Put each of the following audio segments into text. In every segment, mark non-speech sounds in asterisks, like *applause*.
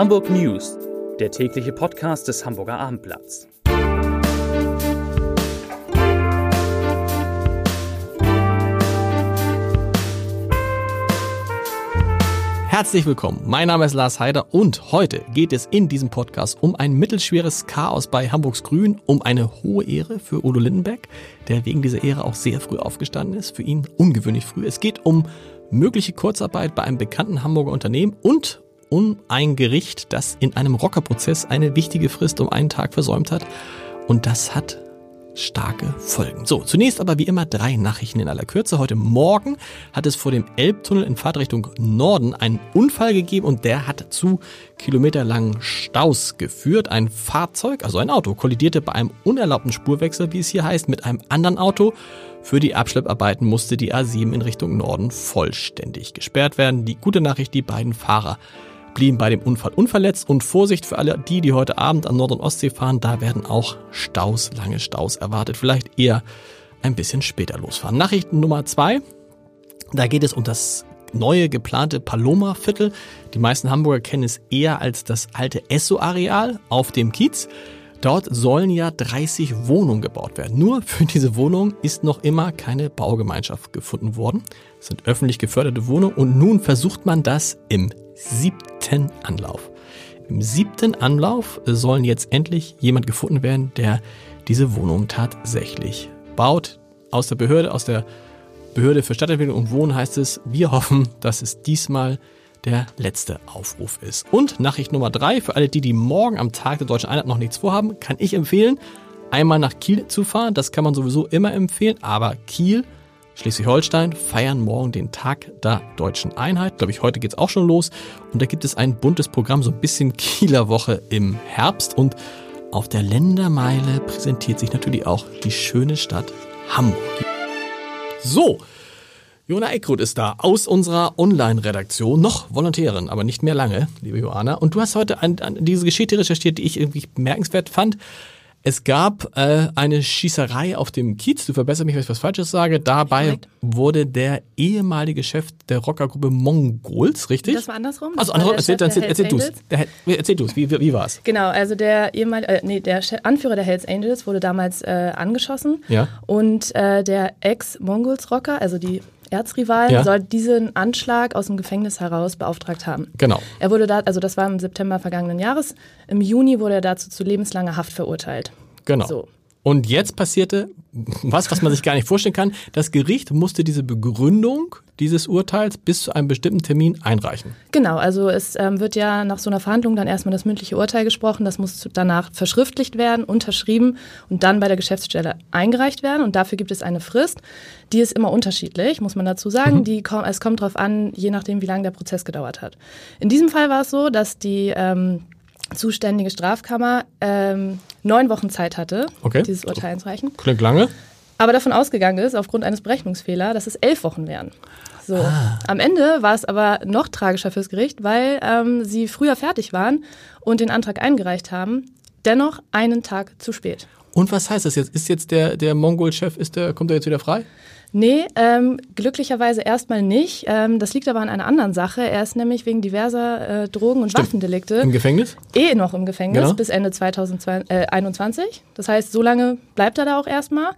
Hamburg News, der tägliche Podcast des Hamburger Abendblatts. Herzlich willkommen. Mein Name ist Lars Heider und heute geht es in diesem Podcast um ein mittelschweres Chaos bei Hamburgs Grün, um eine hohe Ehre für Udo Lindenberg, der wegen dieser Ehre auch sehr früh aufgestanden ist, für ihn ungewöhnlich früh. Es geht um mögliche Kurzarbeit bei einem bekannten Hamburger Unternehmen und um ein Gericht, das in einem Rockerprozess eine wichtige Frist um einen Tag versäumt hat. Und das hat starke Folgen. So, zunächst aber wie immer drei Nachrichten in aller Kürze. Heute Morgen hat es vor dem Elbtunnel in Fahrtrichtung Norden einen Unfall gegeben und der hat zu kilometerlangen Staus geführt. Ein Fahrzeug, also ein Auto, kollidierte bei einem unerlaubten Spurwechsel, wie es hier heißt, mit einem anderen Auto. Für die Abschlepparbeiten musste die A7 in Richtung Norden vollständig gesperrt werden. Die gute Nachricht, die beiden Fahrer blieben bei dem Unfall unverletzt und Vorsicht für alle die, die heute Abend an Nord- und Ostsee fahren, da werden auch Staus, lange Staus erwartet, vielleicht eher ein bisschen später losfahren. Nachrichten Nummer zwei, da geht es um das neue geplante Paloma-Viertel. Die meisten Hamburger kennen es eher als das alte Esso-Areal auf dem Kiez. Dort sollen ja 30 Wohnungen gebaut werden. Nur für diese Wohnung ist noch immer keine Baugemeinschaft gefunden worden. Es sind öffentlich geförderte Wohnungen und nun versucht man das im siebten Anlauf. Im siebten Anlauf sollen jetzt endlich jemand gefunden werden, der diese Wohnung tatsächlich baut. Aus der Behörde, aus der Behörde für Stadtentwicklung und Wohnen heißt es, wir hoffen, dass es diesmal der letzte Aufruf ist. Und Nachricht Nummer drei, für alle die, die morgen am Tag der Deutschen Einheit noch nichts vorhaben, kann ich empfehlen, einmal nach Kiel zu fahren. Das kann man sowieso immer empfehlen, aber Kiel, Schleswig-Holstein feiern morgen den Tag der Deutschen Einheit. Glaube ich, heute geht's auch schon los. Und da gibt es ein buntes Programm, so ein bisschen *laughs* Kieler Woche im Herbst. Und auf der Ländermeile präsentiert sich natürlich auch die schöne Stadt Hamburg. So, Johanna Eckroth ist da aus unserer Online-Redaktion, noch Volontärin, aber nicht mehr lange, liebe Johanna. Und du hast heute an, an diese Geschichte recherchiert, die ich irgendwie bemerkenswert fand. Es gab äh, eine Schießerei auf dem Kiez, du verbessere mich, wenn ich was Falsches sage. Dabei wurde der ehemalige Chef der Rockergruppe Mongols, richtig? Das war andersrum. Also Das war andersrum, der erzähl, erzähl, erzähl du's. Der, erzähl du's, wie, wie, wie war's? Genau, also der ehemalige, äh, nee, der Anführer der Hells Angels wurde damals äh, angeschossen Ja. und äh, der Ex-Mongols-Rocker, also die Erzrivalen, Ja. soll diesen Anschlag aus dem Gefängnis heraus beauftragt haben. Genau. Er wurde da, also das war im September vergangenen Jahres, im Juni wurde er dazu zu lebenslanger Haft verurteilt. Genau. So. Und jetzt passierte was, was man sich gar nicht vorstellen kann. Das Gericht musste diese Begründung dieses Urteils bis zu einem bestimmten Termin einreichen. Genau, also es ähm, wird ja nach so einer Verhandlung dann erstmal das mündliche Urteil gesprochen, das muss danach verschriftlicht werden, unterschrieben und dann bei der Geschäftsstelle eingereicht werden und dafür gibt es eine Frist, die ist immer unterschiedlich, muss man dazu sagen, die, kom- es kommt darauf an, je nachdem wie lange der Prozess gedauert hat. In diesem Fall war es so, dass die ähm, zuständige Strafkammer ähm, neun Wochen Zeit hatte, Okay. dieses Urteil einzureichen, Klingt lange. aber davon ausgegangen ist, aufgrund eines Berechnungsfehlers, dass es elf Wochen wären. So. Am Ende war es aber noch tragischer fürs Gericht, weil ähm, sie früher fertig waren und den Antrag eingereicht haben, dennoch einen Tag zu spät. Und was heißt das jetzt? Ist jetzt der, der Mongol-Chef, ist der, kommt er jetzt wieder frei? Nee, ähm, glücklicherweise erstmal nicht. Ähm, das liegt aber an einer anderen Sache. Er ist nämlich wegen diverser äh, Drogen- und Waffendelikte Im Gefängnis? eh noch im Gefängnis Genau. bis Ende 2021. Das heißt, so lange bleibt er da auch erstmal.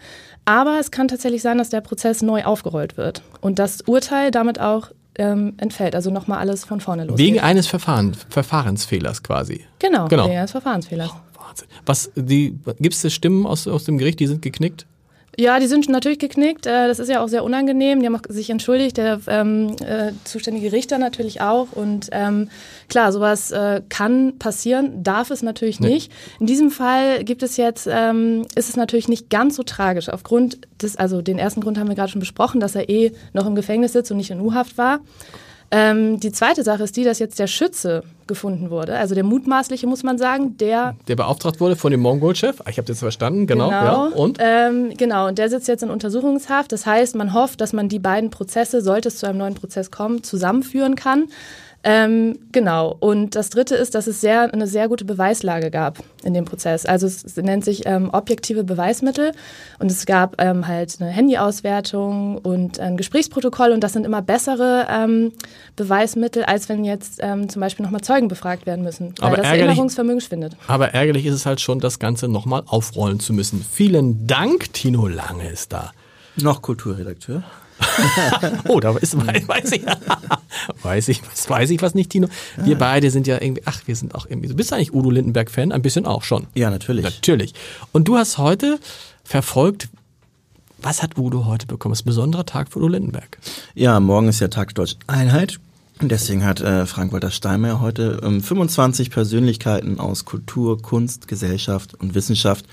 Aber es kann tatsächlich sein, dass der Prozess neu aufgerollt wird und das Urteil damit auch ähm, entfällt. Also nochmal alles von vorne losgeht. Wegen eines Verfahren, Verfahrensfehlers quasi. genau, Genau. wegen eines Verfahrensfehlers. Wahnsinn. Was, die, gibt es Stimmen aus, aus dem Gericht, die sind geknickt? Ja, die sind natürlich geknickt. Äh, Das ist ja auch sehr unangenehm. Die haben auch sich entschuldigt, der ähm, äh, zuständige Richter natürlich auch. Und ähm, klar, sowas äh, kann passieren, darf es natürlich Nee. nicht. In diesem Fall gibt es jetzt, ähm, ist es natürlich nicht ganz so tragisch. Aufgrund des, also den ersten Grund haben wir gerade schon besprochen, dass er eh noch im Gefängnis sitzt und nicht in U-Haft war. Ähm, die zweite Sache ist die, dass jetzt der Schütze gefunden wurde. Also der mutmaßliche, muss man sagen, der Der beauftragt wurde von dem Mongol-Chef? Ich habe das verstanden, genau. Ja. Und? Ähm, genau, und der sitzt jetzt in Untersuchungshaft. Das heißt, man hofft, dass man die beiden Prozesse, sollte es zu einem neuen Prozess kommen, zusammenführen kann. Ähm, genau. Und das Dritte ist, dass es sehr, eine sehr gute Beweislage gab in dem Prozess. Also es nennt sich ähm, objektive Beweismittel und es gab ähm, halt eine Handyauswertung und ein Gesprächsprotokoll und das sind immer bessere ähm, Beweismittel, als wenn jetzt ähm, zum Beispiel nochmal Zeugen befragt werden müssen, weil Aber das Erinnerungsvermögen schwindet. Aber ärgerlich ist es halt schon, das Ganze nochmal aufrollen zu müssen. Vielen Dank, Tino Lange ist da. Noch Kulturredakteur. *laughs* Oh, da ist, weiß ich, *laughs* weiß ich, was weiß ich was nicht, Tino. Wir beide sind ja irgendwie, ach, wir sind auch irgendwie so. Bist du eigentlich Udo Lindenberg-Fan? Ein bisschen auch schon. Ja, natürlich. Natürlich. Und du hast heute verfolgt, was hat Udo heute bekommen? Das ist ein besonderer Tag für Udo Lindenberg. Ja, morgen ist ja Tag der Deutschen Einheit. Und deswegen hat äh, Frank-Walter Steinmeier heute ähm, 25 Persönlichkeiten aus Kultur, Kunst, Gesellschaft und Wissenschaft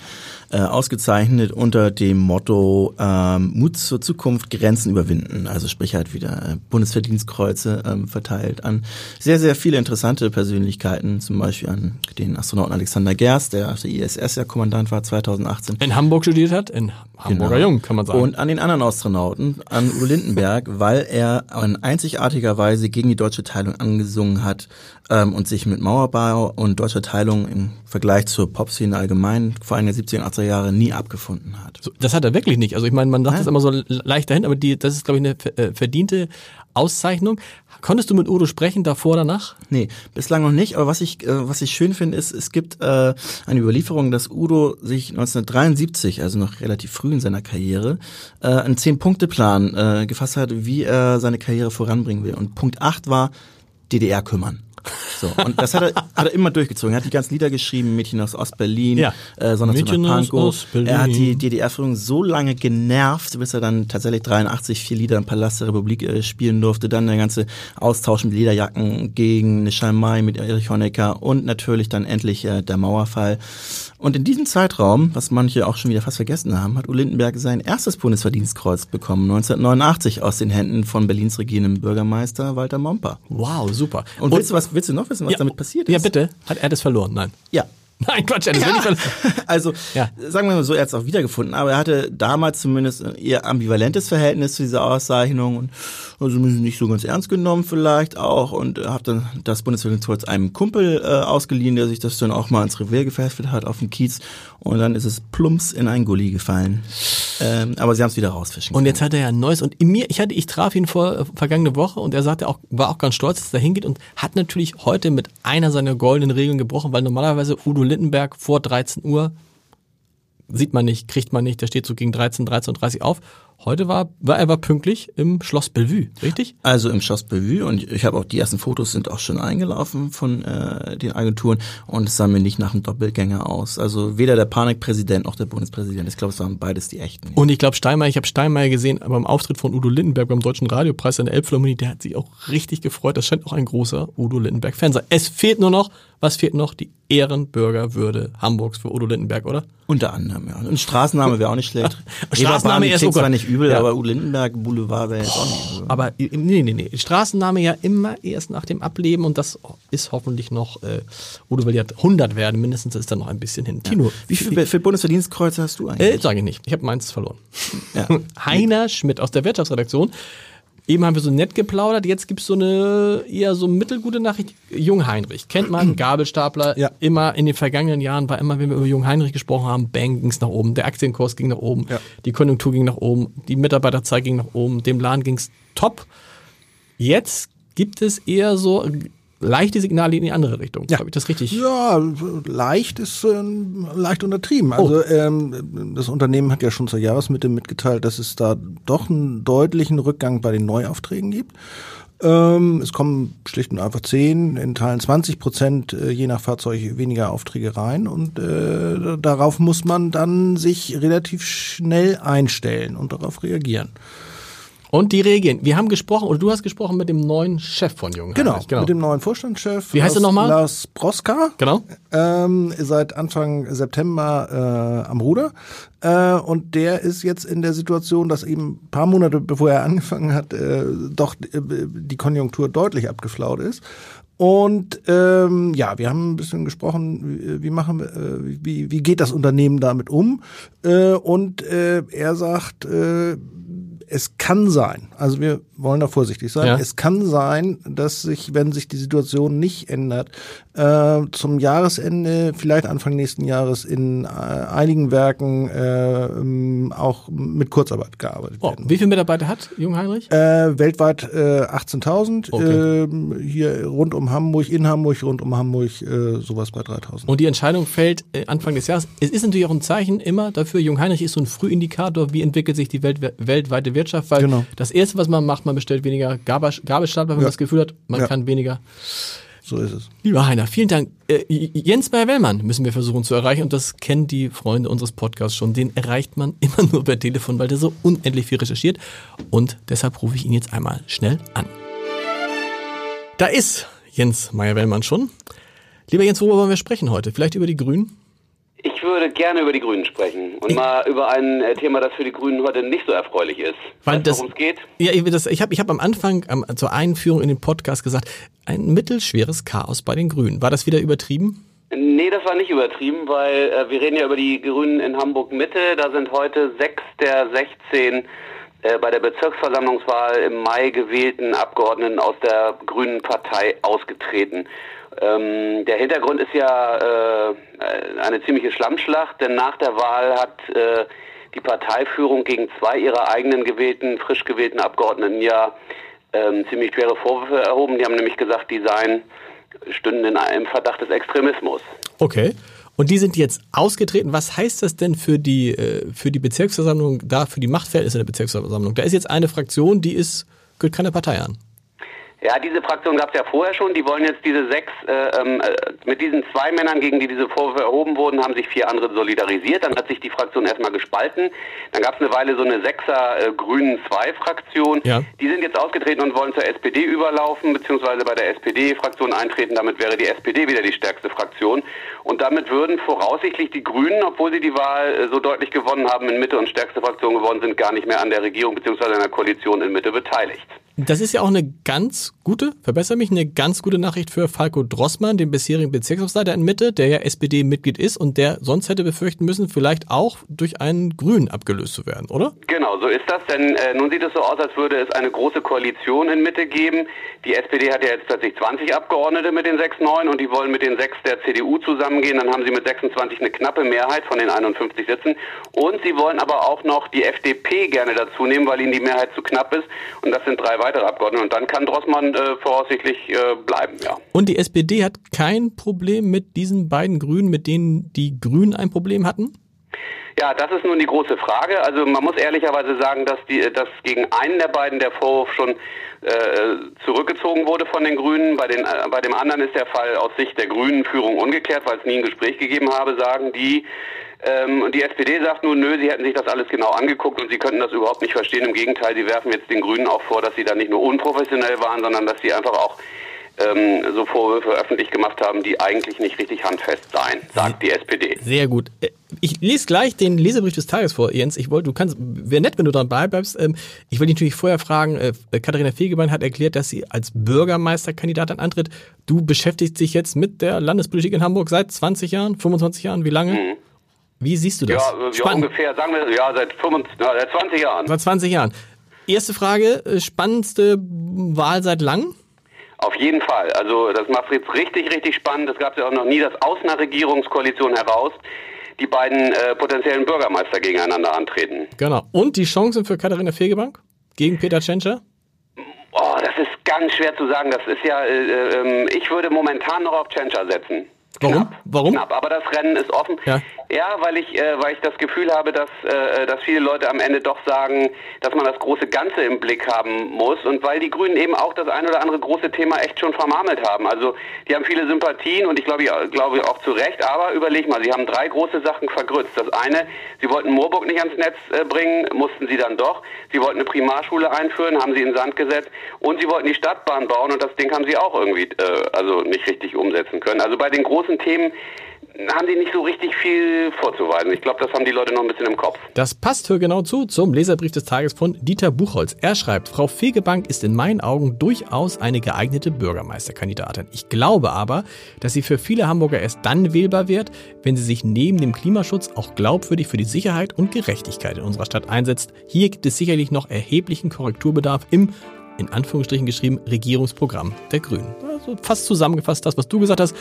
äh, ausgezeichnet unter dem Motto ähm, Mut zur Zukunft, Grenzen überwinden. Also sprich halt wieder äh, Bundesverdienstkreuze ähm, verteilt an sehr, sehr viele interessante Persönlichkeiten, zum Beispiel an den Astronauten Alexander Gerst, der auf der ISS ja Kommandant war 2018. In Hamburg studiert hat, in Hamburger Genau. Jung, kann man sagen. Und an den anderen Astronauten, an Udo Lindenberg, *laughs* weil er in einzigartiger Weise gegen die deutsche Teilung angesungen hat ähm, und sich mit Mauerbau und deutscher Teilung im Vergleich zur Popszene allgemein, vor allem der 70er und 80er Jahre, nie abgefunden hat. So, das hat er wirklich nicht. Also ich meine, man sagt Nein. das immer so le- leicht dahin, aber die, das ist, glaube ich, eine äh, verdiente Auszeichnung. Konntest du mit Udo sprechen, davor, danach? Nee, bislang noch nicht, aber was ich, äh, was ich schön finde, ist, es gibt äh, eine Überlieferung, dass Udo sich 1973, also noch relativ früh in seiner Karriere, äh, einen Zehn-Punkte-Plan äh, gefasst hat, wie er seine Karriere voranbringen will. Und Punkt 8 war DDR kümmern. So, und das hat er, hat er immer durchgezogen. Er hat die ganzen Lieder geschrieben, Mädchen aus Ostberlin, Ja. äh, Mädchen aus. Ostberlin. Er hat die DDR-Führung so lange genervt, bis er dann tatsächlich 83 vier Lieder im Palast der Republik äh, spielen durfte. Dann der ganze Austausch mit Lederjacken gegen eine Schalmei mit Erich Honecker und natürlich dann endlich äh, der Mauerfall. Und in diesem Zeitraum, was manche auch schon wieder fast vergessen haben, hat Udo Lindenberg sein erstes Bundesverdienstkreuz bekommen, 1989 aus den Händen von Berlins regierendem Bürgermeister Walter Momper. Wow, super. Und, willst du was, willst du noch wissen, was ja, damit passiert ist? Ja, bitte. Hat er das verloren? Nein. Ja. *laughs* Nein, Quatsch, er wirklich verloren. Also, Ja. sagen wir mal so, er hat es auch wiedergefunden, aber er hatte damals zumindest ein eher ambivalentes Verhältnis zu dieser Auszeichnung und also nicht so ganz ernst genommen vielleicht auch und hat dann das Bundesverdienstkreuz einem Kumpel äh, ausgeliehen, der sich das dann auch mal ins Revier gefestigt hat auf dem Kiez und dann ist es plumps in ein Gully gefallen. Ähm, aber sie haben es wieder rausfischen Und jetzt hat er ja ein neues und in mir, ich hatte, ich traf ihn vor äh, vergangene Woche und er sagte auch, war auch ganz stolz, dass er hingeht und hat natürlich heute mit einer seiner goldenen Regeln gebrochen, weil normalerweise Udo Lindenberg vor 13 Uhr sieht man nicht, kriegt man nicht, der steht so gegen 13, 13.30 Uhr auf. Heute war, war er war pünktlich im Schloss Bellevue, richtig? Also im Schloss Bellevue und ich habe auch die ersten Fotos sind auch schon eingelaufen von äh, den Agenturen und es sah mir nicht nach einem Doppelgänger aus. Also weder der Panikpräsident noch der Bundespräsident. Ich glaube, es waren beides die echten. Und ich glaube Steinmeier, ich habe Steinmeier gesehen beim Auftritt von Udo Lindenberg beim Deutschen Radiopreis in der Elbphilharmonie, der hat sich auch richtig gefreut. Das scheint auch ein großer Udo Lindenberg-Fan sein. Es fehlt nur noch, was fehlt noch? Die Ehrenbürgerwürde Hamburgs für Udo Lindenberg, oder? Unter anderem, ja. Und Straßenname wäre auch nicht schlecht. *laughs* Straßenname ist sogar- zwar nicht übel, Ja. aber Udo Lindenberg Boulevard wäre jetzt auch nicht übel. Aber äh, nee, nee, nee. Straßenname ja immer erst nach dem Ableben und das ist hoffentlich noch, äh, Udo will ja 100 werden, mindestens ist da noch ein bisschen hin. Tino, Wie viele viel Bundesverdienstkreuze hast du Äh, eigentlich? sage ich nicht. Ich habe meins verloren. Ja. *laughs* Heiner Schmidt aus der Wirtschaftsredaktion. Eben haben wir so nett geplaudert, jetzt gibt's so eine eher so mittelgute Nachricht. Jung Heinrich, kennt man, *clears throat* Gabelstapler, Ja. immer in den vergangenen Jahren war immer, wenn wir über Jung Heinrich gesprochen haben, bang, ging's nach oben, der Aktienkurs ging nach oben, Ja. die Konjunktur ging nach oben, die Mitarbeiterzahl ging nach oben, dem Laden ging's top. Jetzt gibt es eher so leichte Signale in die andere Richtung. Ja. Habe ich das richtig? Ja, leicht ist ähm, leicht untertrieben. Also ähm, das Unternehmen hat ja schon zur Jahresmitte mitgeteilt, dass es da doch einen deutlichen Rückgang bei den Neuaufträgen gibt. Ähm, es kommen schlicht und einfach 10, in Teilen 20 Prozent äh, je nach Fahrzeug weniger Aufträge rein und äh, darauf muss man dann sich relativ schnell einstellen und darauf reagieren. Und die reagieren. Wir haben gesprochen, oder du hast gesprochen mit dem neuen Chef von Jung Genau, genau. mit dem neuen Vorstandschef. Wie heißt er nochmal? Lars Broska. Genau. ähm, seit Anfang September äh, am Ruder. Äh, und der ist jetzt in der Situation, dass eben ein paar Monate bevor er angefangen hat, äh, doch äh, die Konjunktur deutlich abgeflaut ist. Und ähm, ja, wir haben ein bisschen gesprochen, wie, wie machen wir, äh, wie, wie geht das Unternehmen damit um? Äh, und äh, er sagt, äh, es kann sein, also wir wollen da vorsichtig sein, Ja. es kann sein, dass sich, wenn sich die Situation nicht ändert, äh, zum Jahresende, vielleicht Anfang nächsten Jahres in äh, einigen Werken äh, ähm, auch mit Kurzarbeit gearbeitet Oh, werden. wie viele Mitarbeiter hat Jung Heinrich? Äh, weltweit äh, 18.000, Okay. ähm, hier rund um Hamburg, in Hamburg, rund um Hamburg, äh, sowas bei 3.000. Und die Entscheidung fällt äh, Anfang des Jahres. Es ist natürlich auch ein Zeichen immer dafür, Jung Heinrich ist so ein Frühindikator, wie entwickelt sich die Welt, weltweite Wirtschaft, weil Genau. das erste, was man macht, man bestellt weniger Gabel- Gabelstapler, wenn man Ja. das Gefühl hat, man Ja. kann weniger. So ist es. Lieber Heiner, vielen Dank. Äh, Jens Meyer-Wellmann müssen wir versuchen zu erreichen und das kennen die Freunde unseres Podcasts schon. Den erreicht man *laughs* immer nur per Telefon, weil der so unendlich viel recherchiert und deshalb rufe ich ihn jetzt einmal schnell an. Da ist Jens Meyer-Wellmann schon. Lieber Jens, worüber wollen wir sprechen heute? Vielleicht über die Grünen? Ich würde gerne über die Grünen sprechen und mal über ein äh, Thema, das für die Grünen heute nicht so erfreulich ist. Worum es geht? Ja, ich, das- ich habe ich hab am Anfang am, zur Einführung in den Podcast gesagt, ein mittelschweres Chaos bei den Grünen. War das wieder übertrieben? Nee, das war nicht übertrieben, weil äh, wir reden ja über die Grünen in Hamburg Mitte. Da sind heute sechs der 16 äh, bei der Bezirksversammlungswahl im Mai gewählten Abgeordneten aus der Grünen Partei ausgetreten. Ähm, der Hintergrund ist ja äh, eine ziemliche Schlammschlacht, denn nach der Wahl hat äh, die Parteiführung gegen zwei ihrer eigenen gewählten, frisch gewählten Abgeordneten ja ähm, ziemlich schwere Vorwürfe erhoben. Die haben nämlich gesagt, die seien stünden in einem Verdacht des Extremismus. Okay. Und die sind jetzt ausgetreten. Was heißt das denn für die, äh, für die Bezirksversammlung, da für die Machtverhältnisse in der Bezirksversammlung? Da ist jetzt eine Fraktion, die ist, gehört keine Partei an. Ja, diese Fraktion gab es ja vorher schon. Die wollen jetzt diese sechs, äh, ähm, äh, mit diesen zwei Männern, gegen die diese Vorwürfe erhoben wurden, haben sich vier andere solidarisiert. Dann hat sich die Fraktion erstmal gespalten. Dann gab es eine Weile so eine Sechser äh, Grünen 2 Fraktion. Ja. Die sind jetzt ausgetreten und wollen zur SPD überlaufen, beziehungsweise bei der SPD-Fraktion eintreten. Damit wäre die SPD wieder die stärkste Fraktion. Und damit würden voraussichtlich die Grünen, obwohl sie die Wahl so deutlich gewonnen haben, in Mitte und stärkste Fraktion geworden sind, gar nicht mehr an der Regierung beziehungsweise an der Koalition in Mitte beteiligt. Das ist ja auch eine ganz gute, verbessere mich, eine ganz gute Nachricht für Falco Drossmann, den bisherigen Bezirksleiter in Mitte, der ja SPD-Mitglied ist und der sonst hätte befürchten müssen, vielleicht auch durch einen Grünen abgelöst zu werden, oder? Genau, so ist das, denn äh, nun sieht es so aus, als würde es eine große Koalition in Mitte geben. Die SPD hat ja jetzt plötzlich 20 Abgeordnete mit den sechs neuen und die wollen mit den sechs der CDU zusammengehen. Dann haben sie mit 26 eine knappe Mehrheit von den 51 Sitzen. Und sie wollen aber auch noch die FDP gerne dazu nehmen, weil ihnen die Mehrheit zu knapp ist. Und das sind drei weitere Abgeordnete. Und dann kann Drossmann äh, voraussichtlich äh, bleiben, ja. Und die SPD hat kein Problem mit diesen beiden Grünen, mit denen die Grünen ein Problem hatten? Ja, das ist nun die große Frage. Also man muss ehrlicherweise sagen, dass die, dass gegen einen der beiden der Vorwurf schon äh, zurückgezogen wurde von den Grünen. Bei den, äh, bei dem anderen ist der Fall aus Sicht der Grünen Führung ungeklärt, weil es nie ein Gespräch gegeben habe, sagen die. Ähm, und die SPD sagt nun, nö, sie hätten sich das alles genau angeguckt und sie könnten das überhaupt nicht verstehen. Im Gegenteil, sie werfen jetzt den Grünen auch vor, dass sie da nicht nur unprofessionell waren, sondern dass sie einfach auch ähm, so Vorwürfe öffentlich gemacht haben, die eigentlich nicht richtig handfest seien, sagt die SPD. Sehr gut. Äh, Ich lese gleich den Lesebrief des Tages vor, Jens. Ich wollte, du kannst, wäre nett, wenn du dran bleibst. Ähm, Ich wollte dich natürlich vorher fragen, äh, Katharina Fegebein hat erklärt, dass sie als Bürgermeisterkandidatin antritt. Du beschäftigst dich jetzt mit der Landespolitik in Hamburg seit 20 Jahren, 25 Jahren, wie lange? Wie siehst du das? Ja, äh, ja ungefähr, sagen wir, ja, seit, 25, ja, seit 20 Jahren. Seit 20 Jahren. Erste Frage, äh, spannendste Wahl seit langem? Auf jeden Fall. Also das macht jetzt richtig, richtig spannend. Es gab ja auch noch nie, dass aus einer Regierungskoalition heraus die beiden äh, potenziellen Bürgermeister gegeneinander antreten. Genau. Und die Chancen für Katharina Fegebank gegen Peter Tschentscher? Oh, das ist ganz schwer zu sagen. Das ist ja, äh, äh, ich würde momentan noch auf Tschentscher setzen. Warum? Knapp. Warum? Knapp, aber das Rennen ist offen. Ja. Ja, weil ich, äh, weil ich das Gefühl habe, dass, äh, dass viele Leute am Ende doch sagen, dass man das große Ganze im Blick haben muss und weil die Grünen eben auch das ein oder andere große Thema echt schon vermarmelt haben. Also die haben viele Sympathien und ich glaube, ich glaube auch zu Recht, aber überleg mal, sie haben drei große Sachen vergrützt. Das eine, sie wollten Moorburg nicht ans Netz äh, bringen, mussten sie dann doch. Sie wollten eine Primarschule einführen, haben sie in Sand gesetzt und sie wollten die Stadtbahn bauen und das Ding haben sie auch irgendwie äh, also nicht richtig umsetzen können. Also bei den großen Themen haben die nicht so richtig viel vorzuweisen. Ich glaube, das haben die Leute noch ein bisschen im Kopf. Das passt für genau zu zum Leserbrief des Tages von Dieter Buchholz. Er schreibt, Frau Fegebank ist in meinen Augen durchaus eine geeignete Bürgermeisterkandidatin. Ich glaube aber, dass sie für viele Hamburger erst dann wählbar wird, wenn sie sich neben dem Klimaschutz auch glaubwürdig für die Sicherheit und Gerechtigkeit in unserer Stadt einsetzt. Hier gibt es sicherlich noch erheblichen Korrekturbedarf im in Anführungsstrichen geschrieben, Regierungsprogramm der Grünen. Also fast zusammengefasst das, was du gesagt hast.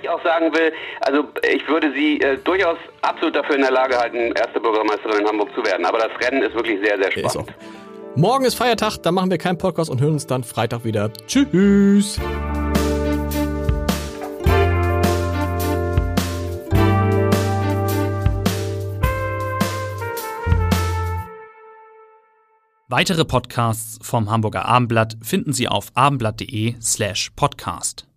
Ich auch sagen will, also ich würde sie äh, durchaus absolut dafür in der Lage halten, erste Bürgermeisterin in Hamburg zu werden. Aber das Rennen ist wirklich sehr, sehr spannend. Ist Morgen ist Feiertag, da machen wir keinen Podcast und hören uns dann Freitag wieder. Tschüss. Weitere Podcasts vom Hamburger Abendblatt finden Sie auf abendblatt.de slash podcast.